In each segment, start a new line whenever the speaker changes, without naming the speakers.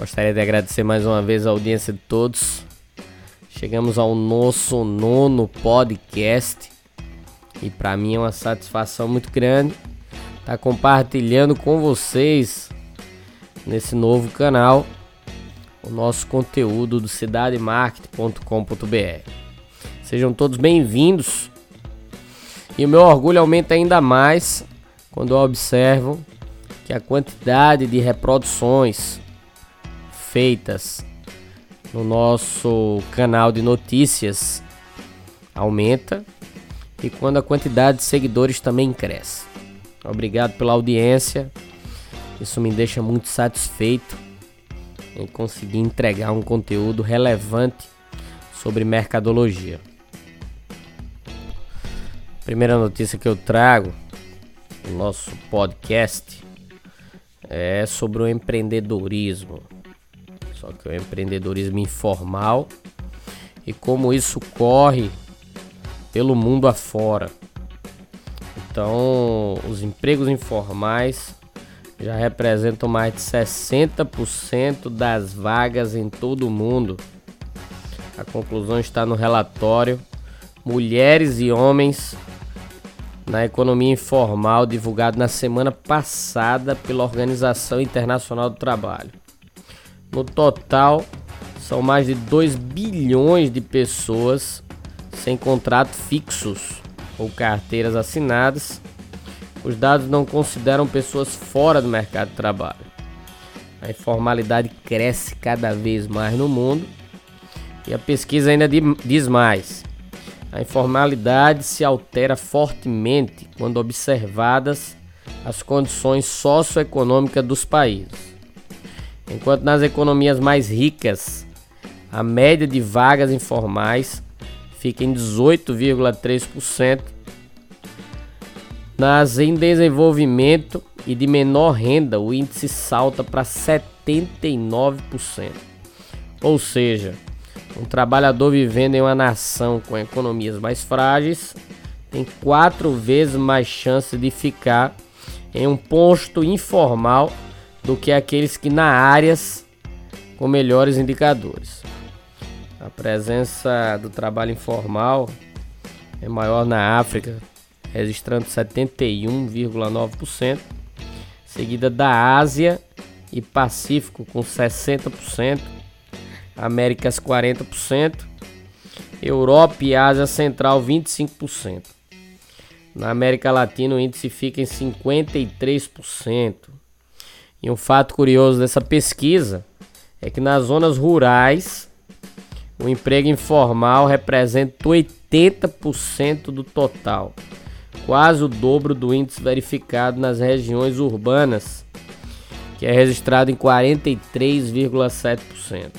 gostaria de agradecer mais uma vez a audiência de todos. Chegamos ao nosso nono podcast e para mim é uma satisfação muito grande estar compartilhando com vocês nesse novo canal o nosso conteúdo do cidademarket.com.br. Sejam todos bem-vindos e o meu orgulho aumenta ainda mais quando eu observo que a quantidade de reproduções feitas no nosso canal de notícias aumenta e quando a quantidade de seguidores também cresce. Obrigado pela audiência. Isso me deixa muito satisfeito em conseguir entregar um conteúdo relevante sobre mercadologia. Primeira notícia que eu trago no nosso podcast é sobre o empreendedorismo. Só que o empreendedorismo informal e como isso corre pelo mundo afora. Então, os empregos informais já representam mais de 60% das vagas em todo o mundo. A conclusão está no relatório Mulheres e Homens na economia informal divulgado na semana passada pela Organização Internacional do Trabalho. No total, são mais de 2 bilhões de pessoas sem contrato fixos ou carteiras assinadas. Os dados não consideram pessoas fora do mercado de trabalho. A informalidade cresce cada vez mais no mundo e a pesquisa ainda diz mais. A informalidade se altera fortemente quando observadas as condições socioeconômicas dos países. Enquanto nas economias mais ricas, a média de vagas informais fica em 18,3%, nas em desenvolvimento e de menor renda, o índice salta para 79%. Ou seja, um trabalhador vivendo em uma nação com economias mais frágeis tem quatro vezes mais chance de ficar em um posto informal do que aqueles que na áreas com melhores indicadores. A presença do trabalho informal é maior na África, registrando 71,9%, seguida da Ásia e Pacífico com 60%, Américas 40%, Europa e Ásia Central 25%. Na América Latina o índice fica em 53%. E um fato curioso dessa pesquisa é que nas zonas rurais o emprego informal representa 80% do total, quase o dobro do índice verificado nas regiões urbanas, que é registrado em 43,7%.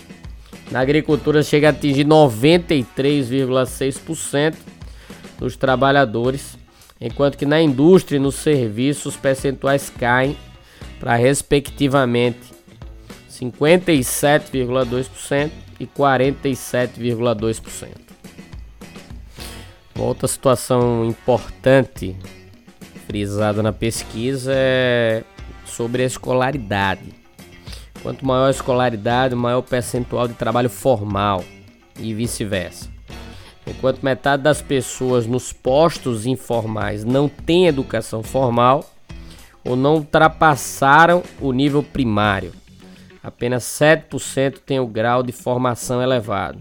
Na agricultura chega a atingir 93,6% dos trabalhadores, enquanto que na indústria e nos serviços os percentuais caem para respectivamente 57,2% e 47,2%. Outra situação importante frisada na pesquisa é sobre a escolaridade. Quanto maior a escolaridade, maior o percentual de trabalho formal e vice-versa. Enquanto metade das pessoas nos postos informais não tem educação formal ou não ultrapassaram o nível primário, apenas 7% tem o grau de formação elevado.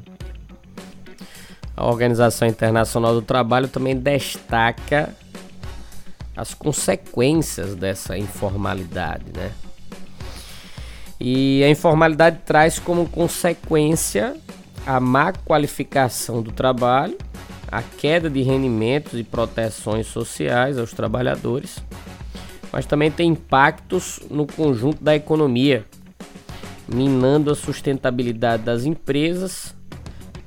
A Organização Internacional do Trabalho também destaca as consequências dessa informalidade, né? E a informalidade traz como consequência a má qualificação do trabalho, a queda de rendimentos e proteções sociais aos trabalhadores, mas também tem impactos no conjunto da economia, minando a sustentabilidade das empresas,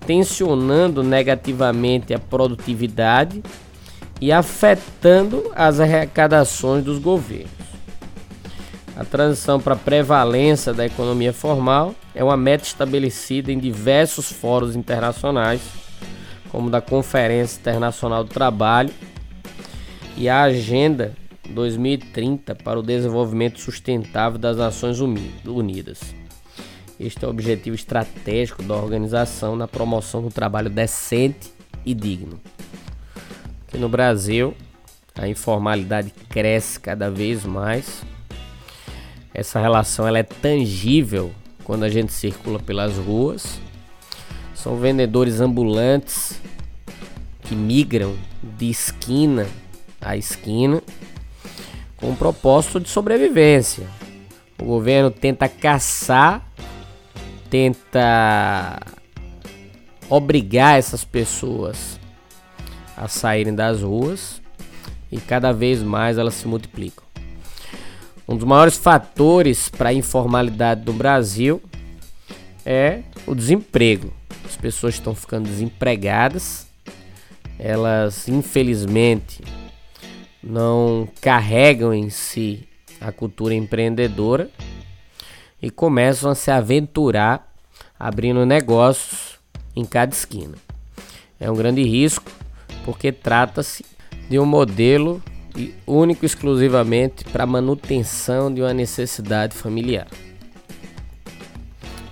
tensionando negativamente a produtividade e afetando as arrecadações dos governos. A transição para a prevalência da economia formal é uma meta estabelecida em diversos fóruns internacionais, como da Conferência Internacional do Trabalho e a Agenda 2030 para o Desenvolvimento Sustentável das Nações Unidas. Este é o objetivo estratégico da organização na promoção do trabalho decente e digno. Aqui no Brasil, a informalidade cresce cada vez mais. Essa relação ela é tangível quando a gente circula pelas ruas. São vendedores ambulantes que migram de esquina a esquina com o propósito de sobrevivência. O governo tenta caçar tenta obrigar essas pessoas a saírem das ruas e cada vez mais elas se multiplicam. Um dos maiores fatores para a informalidade no Brasil é o desemprego. As pessoas estão ficando desempregadas, elas infelizmente não carregam em si a cultura empreendedora e começam a se aventurar abrindo negócios em cada esquina. É um grande risco porque trata-se de um modelo único exclusivamente para manutenção de uma necessidade familiar.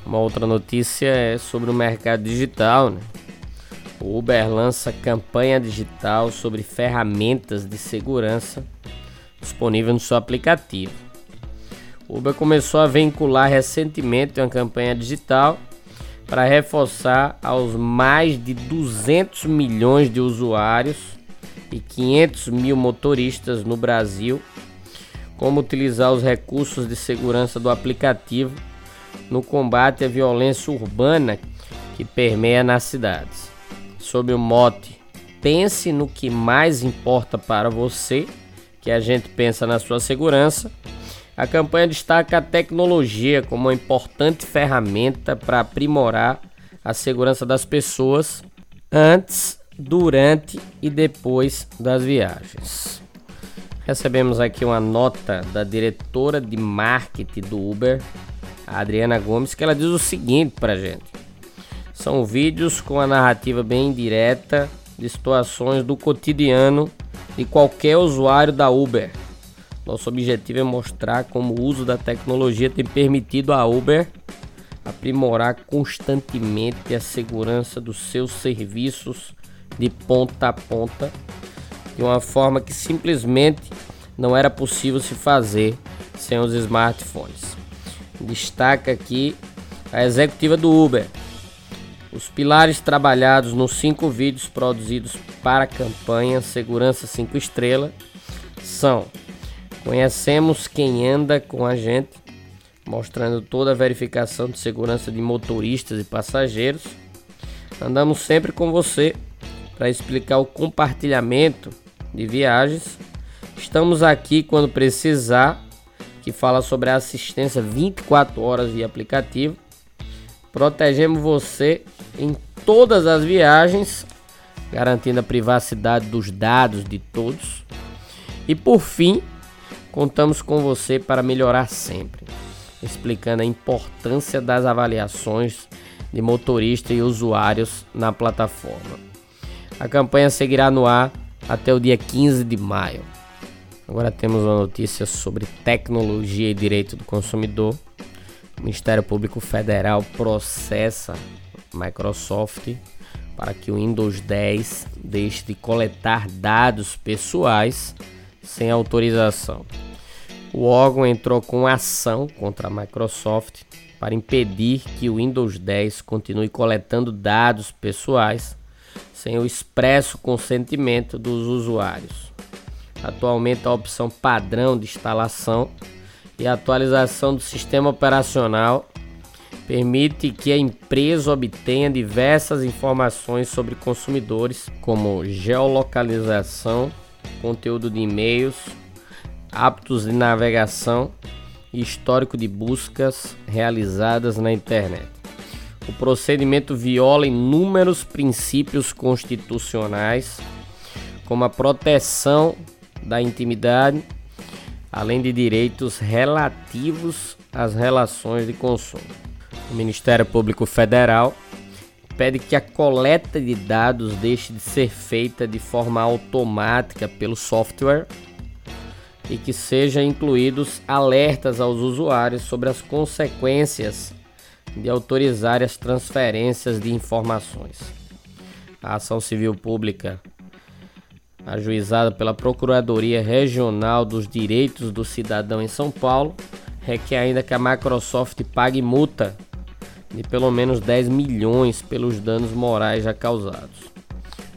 Uma outra notícia é sobre o mercado digital. Né? O Uber lança campanha digital sobre ferramentas de segurança disponível no seu aplicativo. O Uber começou a vincular recentemente uma campanha digital para reforçar aos mais de 200 milhões de usuários e 500 mil motoristas no Brasil como utilizar os recursos de segurança do aplicativo no combate à violência urbana que permeia nas cidades. Sob o mote. Pense no que mais importa para você, que a gente pensa na sua segurança. A campanha destaca a tecnologia como uma importante ferramenta para aprimorar a segurança das pessoas antes, durante e depois das viagens. Recebemos aqui uma nota da diretora de marketing do Uber, a Adriana Gomes, que ela diz o seguinte para gente: são vídeos com a narrativa bem direta de situações do cotidiano de qualquer usuário da Uber nosso objetivo é mostrar como o uso da tecnologia tem permitido à Uber aprimorar constantemente a segurança dos seus serviços de ponta a ponta de uma forma que simplesmente não era possível se fazer sem os smartphones. Destaca aqui a executiva do Uber. Os pilares trabalhados nos cinco vídeos produzidos para a campanha Segurança 5 Estrelas são Conhecemos quem anda com a gente, mostrando toda a verificação de segurança de motoristas e passageiros. Andamos sempre com você para explicar o compartilhamento de viagens. Estamos aqui quando precisar, que fala sobre a assistência 24 horas via aplicativo. Protegemos você em todas as viagens, garantindo a privacidade dos dados de todos. E por fim, Contamos com você para melhorar sempre, explicando a importância das avaliações de motorista e usuários na plataforma. A campanha seguirá no ar até o dia 15 de maio. Agora temos uma notícia sobre tecnologia e direito do consumidor. O Ministério Público Federal processa Microsoft para que o Windows 10 deixe de coletar dados pessoais sem autorização. O órgão entrou com ação contra a Microsoft para impedir que o Windows 10 continue coletando dados pessoais sem o expresso consentimento dos usuários. Atualmente, a opção padrão de instalação e atualização do sistema operacional permite que a empresa obtenha diversas informações sobre consumidores, como geolocalização, conteúdo de e-mails, hábitos de navegação e histórico de buscas realizadas na internet. O procedimento viola inúmeros princípios constitucionais, como a proteção da intimidade, além de direitos relativos às relações de consumo. O Ministério Público Federal pede que a coleta de dados deixe de ser feita de forma automática pelo software e que sejam incluídos alertas aos usuários sobre as consequências de autorizar as transferências de informações. A ação civil pública, ajuizada pela Procuradoria Regional dos Direitos do Cidadão em São Paulo, requer ainda que a Microsoft pague multa de pelo menos 10 milhões pelos danos morais já causados.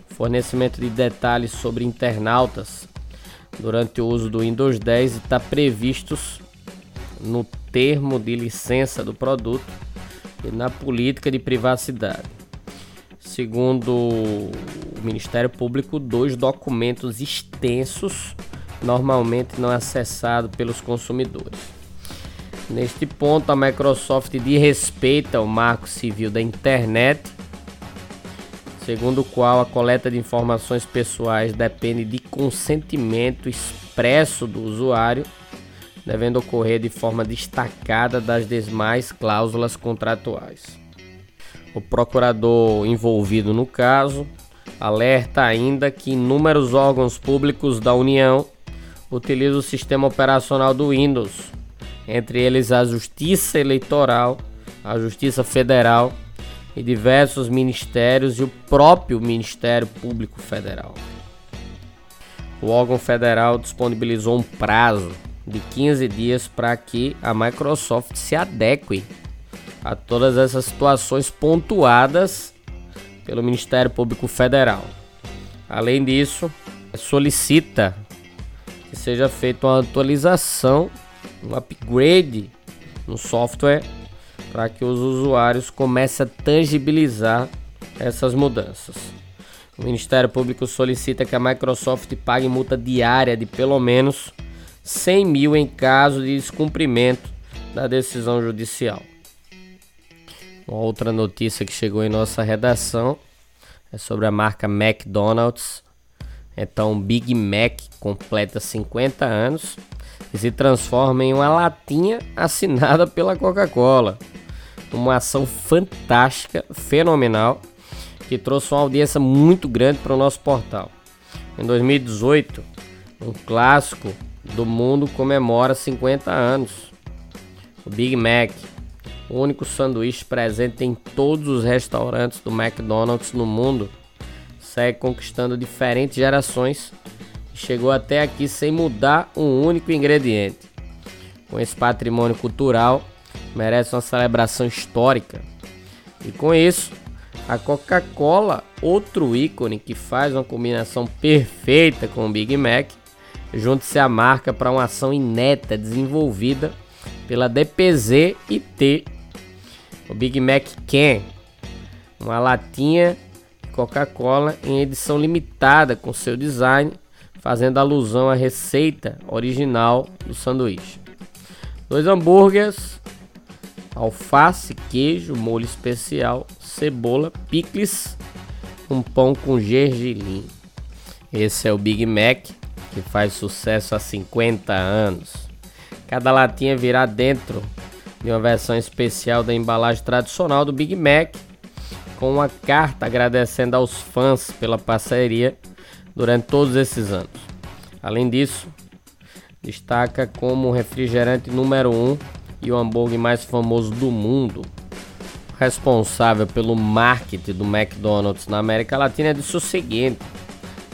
Fornecimento de detalhes sobre internautas durante o uso do Windows 10 está previstos no termo de licença do produto e na política de privacidade. Segundo o Ministério Público, dois documentos extensos, normalmente não acessados pelos consumidores. Neste ponto, a Microsoft de respeito ao Marco Civil da Internet segundo o qual a coleta de informações pessoais depende de consentimento expresso do usuário, devendo ocorrer de forma destacada das demais cláusulas contratuais. O procurador envolvido no caso alerta ainda que inúmeros órgãos públicos da União utilizam o sistema operacional do Windows, entre eles a Justiça Eleitoral, a Justiça Federal e diversos ministérios e o próprio Ministério Público Federal. O órgão federal disponibilizou um prazo de 15 dias para que a Microsoft se adeque a todas essas situações pontuadas pelo Ministério Público Federal. Além disso, solicita que seja feita uma atualização, um upgrade no software para que os usuários comecem a tangibilizar essas mudanças. O Ministério Público solicita que a Microsoft pague multa diária de pelo menos 100 mil em caso de descumprimento da decisão judicial. Uma outra notícia que chegou em nossa redação é sobre a marca McDonald's. Então, Big Mac completa 50 anos e se transforma em uma latinha assinada pela Coca-Cola uma ação fantástica, fenomenal, que trouxe uma audiência muito grande para o nosso portal. Em 2018, um clássico do mundo comemora 50 anos. O Big Mac, o único sanduíche presente em todos os restaurantes do McDonald's no mundo, segue conquistando diferentes gerações chegou até aqui sem mudar um único ingrediente. Com esse patrimônio cultural, merece uma celebração histórica. E com isso, a Coca-Cola, outro ícone que faz uma combinação perfeita com o Big Mac, junte-se à marca para uma ação inédita desenvolvida pela DPZ IT. O Big Mac Can, uma latinha Coca-Cola em edição limitada com seu design, fazendo alusão à receita original do sanduíche. Dois hambúrgueres alface, queijo, molho especial, cebola, picles, um pão com gergelim. Esse é o Big Mac, que faz sucesso há 50 anos. Cada latinha virá dentro de uma versão especial da embalagem tradicional do Big Mac, com uma carta agradecendo aos fãs pela parceria durante todos esses anos. Além disso, destaca como refrigerante número 1 um e o hambúrguer mais famoso do mundo, responsável pelo marketing do McDonald's na América Latina, disse o seguinte: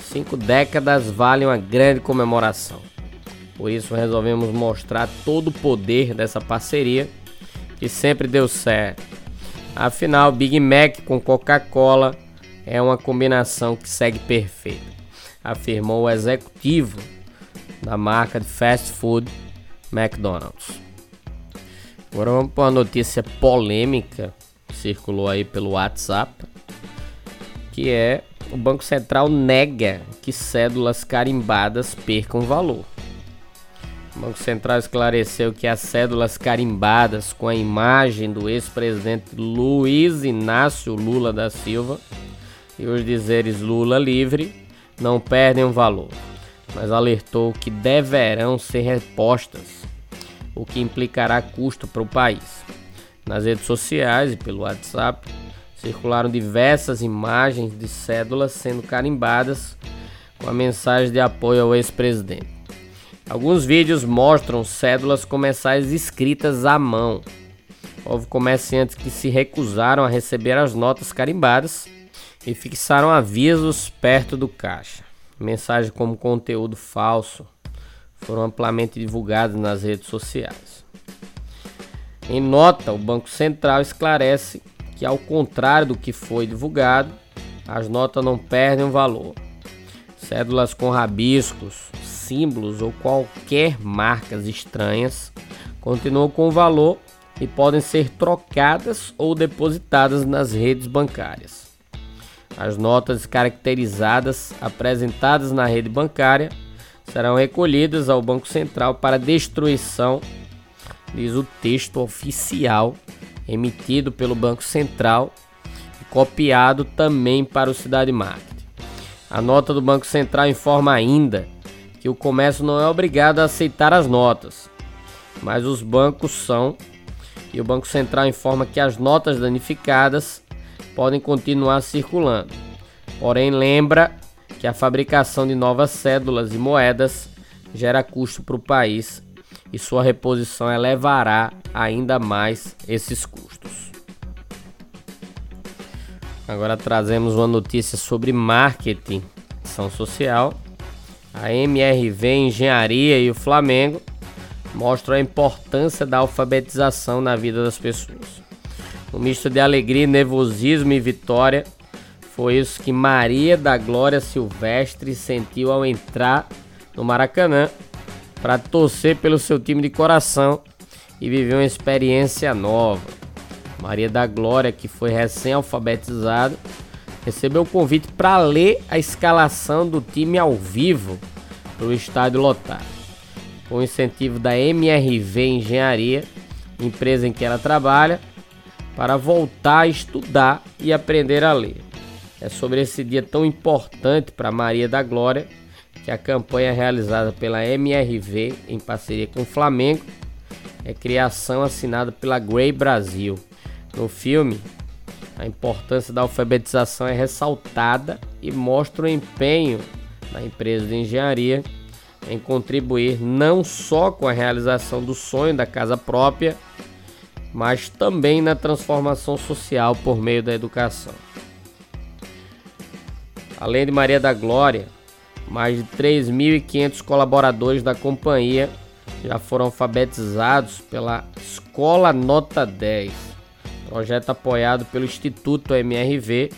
cinco décadas valem uma grande comemoração. Por isso resolvemos mostrar todo o poder dessa parceria que sempre deu certo. Afinal, Big Mac com Coca-Cola é uma combinação que segue perfeita, afirmou o executivo da marca de fast food McDonald's. Agora vamos para uma notícia polêmica que circulou aí pelo WhatsApp, que é o Banco Central nega que cédulas carimbadas percam valor. O Banco Central esclareceu que as cédulas carimbadas com a imagem do ex-presidente Luiz Inácio Lula da Silva e os dizeres Lula livre não perdem o valor, mas alertou que deverão ser repostas, o que implicará custo para o país. Nas redes sociais e pelo WhatsApp circularam diversas imagens de cédulas sendo carimbadas com a mensagem de apoio ao ex-presidente. Alguns vídeos mostram cédulas comerciais escritas à mão. Houve comerciantes que se recusaram a receber as notas carimbadas e fixaram avisos perto do caixa. Mensagens como conteúdo falso foram amplamente divulgadas nas redes sociais. Em nota, o Banco Central esclarece que, ao contrário do que foi divulgado, as notas não perdem o valor. Cédulas com rabiscos, símbolos ou qualquer marcas estranhas continuam com valor e podem ser trocadas ou depositadas nas redes bancárias. As notas caracterizadas apresentadas na rede bancária serão recolhidas ao Banco Central para destruição, diz o texto oficial emitido pelo Banco Central e copiado também para o Cidade Market. A nota do Banco Central informa ainda que o comércio não é obrigado a aceitar as notas, mas os bancos são, e o Banco Central informa que as notas danificadas podem continuar circulando. Porém, lembra que a fabricação de novas cédulas e moedas gera custo para o país e sua reposição elevará ainda mais esses custos. Agora trazemos uma notícia sobre marketing, ação social a MRV Engenharia e o Flamengo mostram a importância da alfabetização na vida das pessoas. Um misto de alegria, nervosismo e vitória foi isso que Maria da Glória Silvestre sentiu ao entrar no Maracanã para torcer pelo seu time de coração e viver uma experiência nova. Maria da Glória, que foi recém-alfabetizada, recebeu o convite para ler a escalação do time ao vivo para o estádio lotado. Com incentivo da MRV Engenharia, empresa em que ela trabalha, para voltar a estudar e aprender a ler. É sobre esse dia tão importante para Maria da Glória que a campanha realizada pela MRV em parceria com o Flamengo é criação assinada pela Grey Brasil. No filme, a importância da alfabetização é ressaltada e mostra o empenho da empresa de engenharia em contribuir não só com a realização do sonho da casa própria, mas também na transformação social por meio da educação. Além de Maria da Glória, mais de 3.500 colaboradores da companhia já foram alfabetizados pela Escola Nota 10 projeto apoiado pelo Instituto MRV,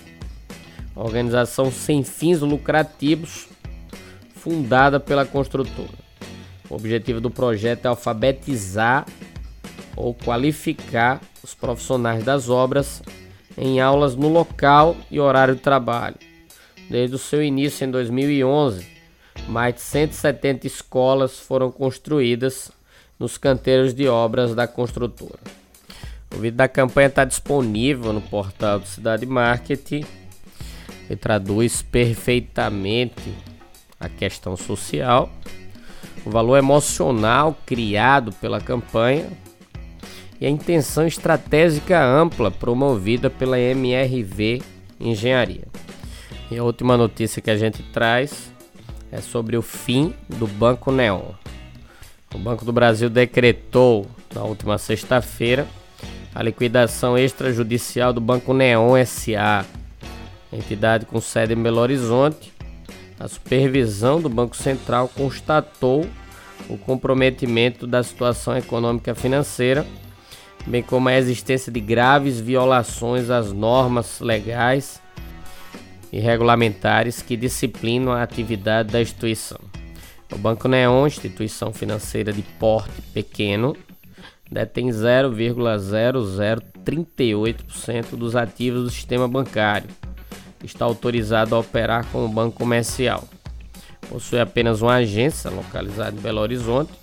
organização sem fins lucrativos, fundada pela construtora. O objetivo do projeto é alfabetizar ou qualificar os profissionais das obras em aulas no local e horário de trabalho. Desde o seu início em 2011, mais de 170 escolas foram construídas nos canteiros de obras da construtora. O vídeo da campanha está disponível no portal do Cidade Marketing e traduz perfeitamente a questão social, o valor emocional criado pela campanha e a intenção estratégica ampla promovida pela MRV Engenharia. E a última notícia que a gente traz é sobre o fim do Banco Neon. O Banco do Brasil decretou na última sexta-feira a liquidação extrajudicial do Banco Neon SA, entidade com sede em Belo Horizonte. A supervisão do Banco Central constatou o comprometimento da situação econômica financeira, bem como a existência de graves violações às normas legais e regulamentares que disciplinam a atividade da instituição. O Banco Neon, instituição financeira de porte pequeno, detém 0,0038% dos ativos do sistema bancário. Está autorizado a operar como banco comercial. Possui apenas uma agência localizada em Belo Horizonte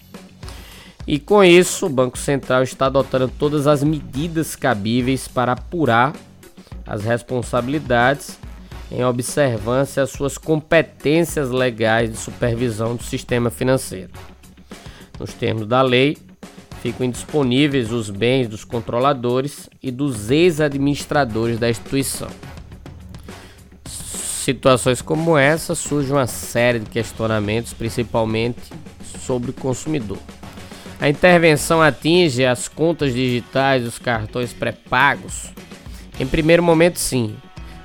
E com isso, o Banco Central está adotando todas as medidas cabíveis para apurar as responsabilidades em observância às suas competências legais de supervisão do sistema financeiro. Nos termos da lei, ficam indisponíveis os bens dos controladores e dos ex-administradores da instituição. Situações como essa surgem uma série de questionamentos, principalmente sobre o consumidor. A intervenção atinge as contas digitais dos cartões pré-pagos? Em primeiro momento, sim,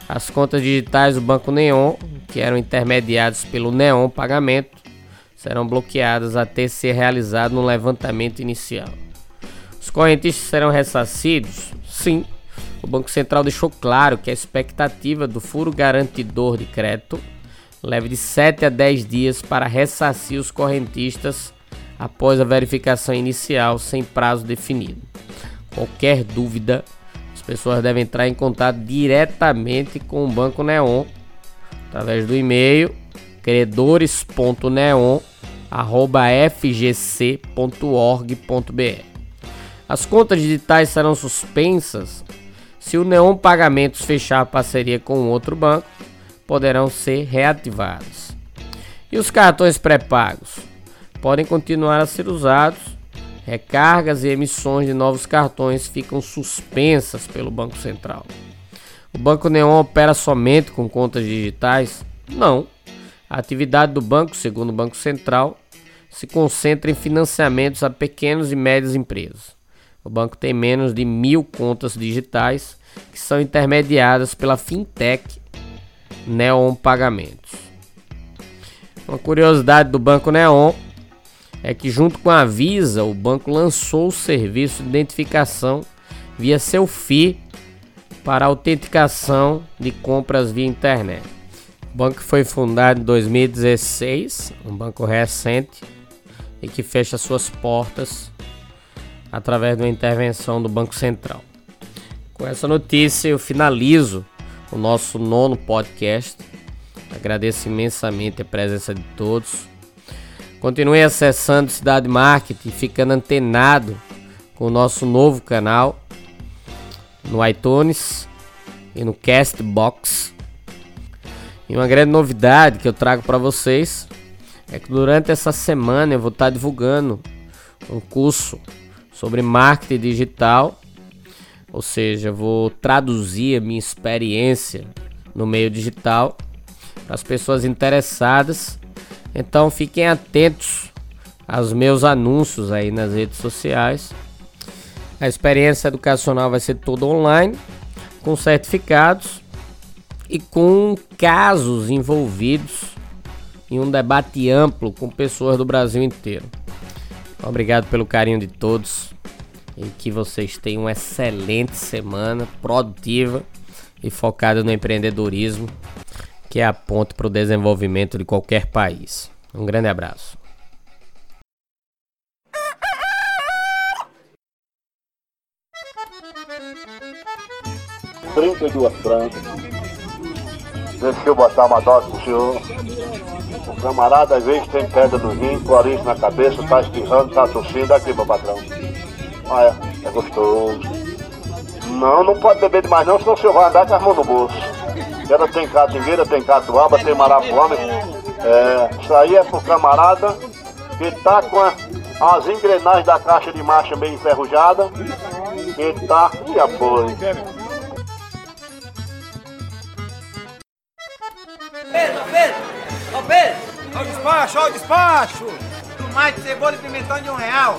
as contas digitais do Banco Neon, que eram intermediadas pelo Neon Pagamento, serão bloqueadas até ser realizado um levantamento inicial. Os correntistas serão ressarcidos? Sim. O Banco Central deixou claro que a expectativa do furo garantidor de crédito leva de 7 a 10 dias para ressarcir os correntistas após a verificação inicial sem prazo definido. Qualquer dúvida pessoas devem entrar em contato diretamente com o Banco Neon através do e-mail credores.neon@fgc.org.br. As contas digitais serão suspensas se o Neon Pagamentos fechar parceria com outro banco, poderão ser reativados. E os cartões pré-pagos podem continuar a ser usados Recargas e emissões de novos cartões ficam suspensas pelo Banco Central. O Banco Neon opera somente com contas digitais? Não. A atividade do banco, segundo o Banco Central, se concentra em financiamentos a pequenas e médias empresas. O banco tem menos de mil contas digitais que são intermediadas pela fintech Neon Pagamentos. Uma curiosidade do Banco Neon é que junto com a Visa, o banco lançou o serviço de identificação via seu FI para autenticação de compras via internet. O banco foi fundado em 2016, um banco recente e que fecha suas portas através de uma intervenção do Banco Central. Com essa notícia eu finalizo o nosso nono podcast. Agradeço imensamente a presença de todos Continue acessando Cidade Marketing, ficando antenado com o nosso novo canal no iTunes e no Castbox. E uma grande novidade que eu trago para vocês é que durante essa semana eu vou estar divulgando um curso sobre marketing digital, ou seja, vou traduzir a minha experiência no meio digital para as pessoas interessadas então fiquem atentos aos meus anúncios aí nas redes sociais. A experiência educacional vai ser toda online, com certificados e com casos envolvidos em um debate amplo com pessoas do Brasil inteiro. Obrigado pelo carinho de todos e que vocês tenham uma excelente semana, produtiva e focada no empreendedorismo que é a ponte para o desenvolvimento de qualquer país. Um grande abraço.
Trinta e duas francas. Deixa eu botar uma dose pro senhor. O camarada às vezes tem pedra no rim, clorinho na cabeça, tá espirrando, tá tossindo. Aqui, meu patrão. Olha, é gostoso. Não, não pode beber demais não, senão o senhor vai andar com as mãos no bolso. Ela tem catingueira, tem catuaba, tem marapuama. É, isso aí é pro camarada que tá com a, as engrenagens da caixa de marcha bem enferrujada. Que tá. E apoio.
Pedro, Pedro! Ô Pedro! O despacho, o despacho! Tomate, cebola e pimentão de um real.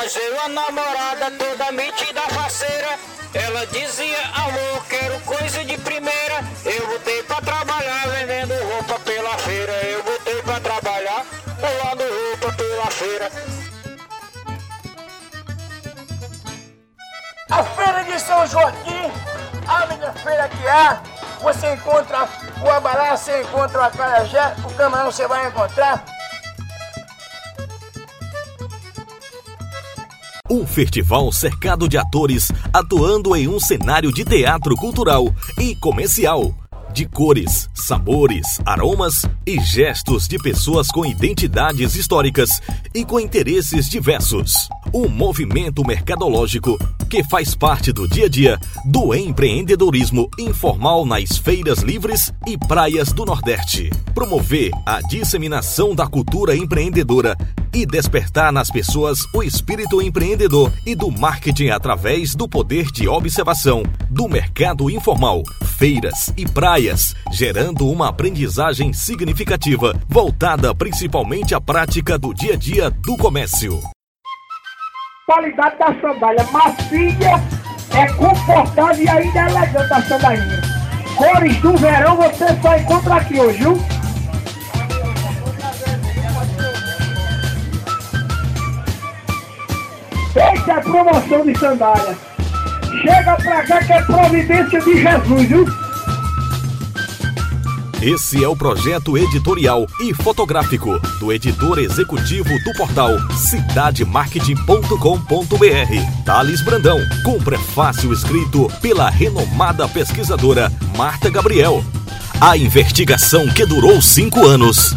Arranjei uma namorada toda metida faceira. Ela dizia, amor, quero coisa de primeira. Eu botei pra trabalhar vendendo roupa pela feira. Eu botei pra trabalhar pulando roupa pela feira.
A feira de São Joaquim, a melhor feira que há. Você encontra o abará, você encontra o acarajé, o camarão você vai encontrar.
Um festival cercado de atores atuando em um cenário de teatro cultural e comercial de cores, sabores, aromas e gestos de pessoas com identidades históricas e com interesses diversos. Um movimento mercadológico que faz parte do dia a dia do empreendedorismo informal nas feiras livres e praias do Nordeste. Promover a disseminação da cultura empreendedora e despertar nas pessoas o espírito empreendedor e do marketing através do poder de observação do mercado informal, feiras e praias, gerando uma aprendizagem significativa voltada principalmente à prática do dia a dia do comércio.
Qualidade da sandália macia, é confortável e ainda é elegante a sandália. Cores do verão você só encontra aqui hoje, viu? Essa é promoção de sandália. Chega pra cá que é providência de Jesus, viu?
Esse é o projeto editorial e fotográfico do editor executivo do portal cidademarketing.com.br, Thales Brandão, com prefácio escrito pela renomada pesquisadora Marta Gabriel. A investigação que durou cinco anos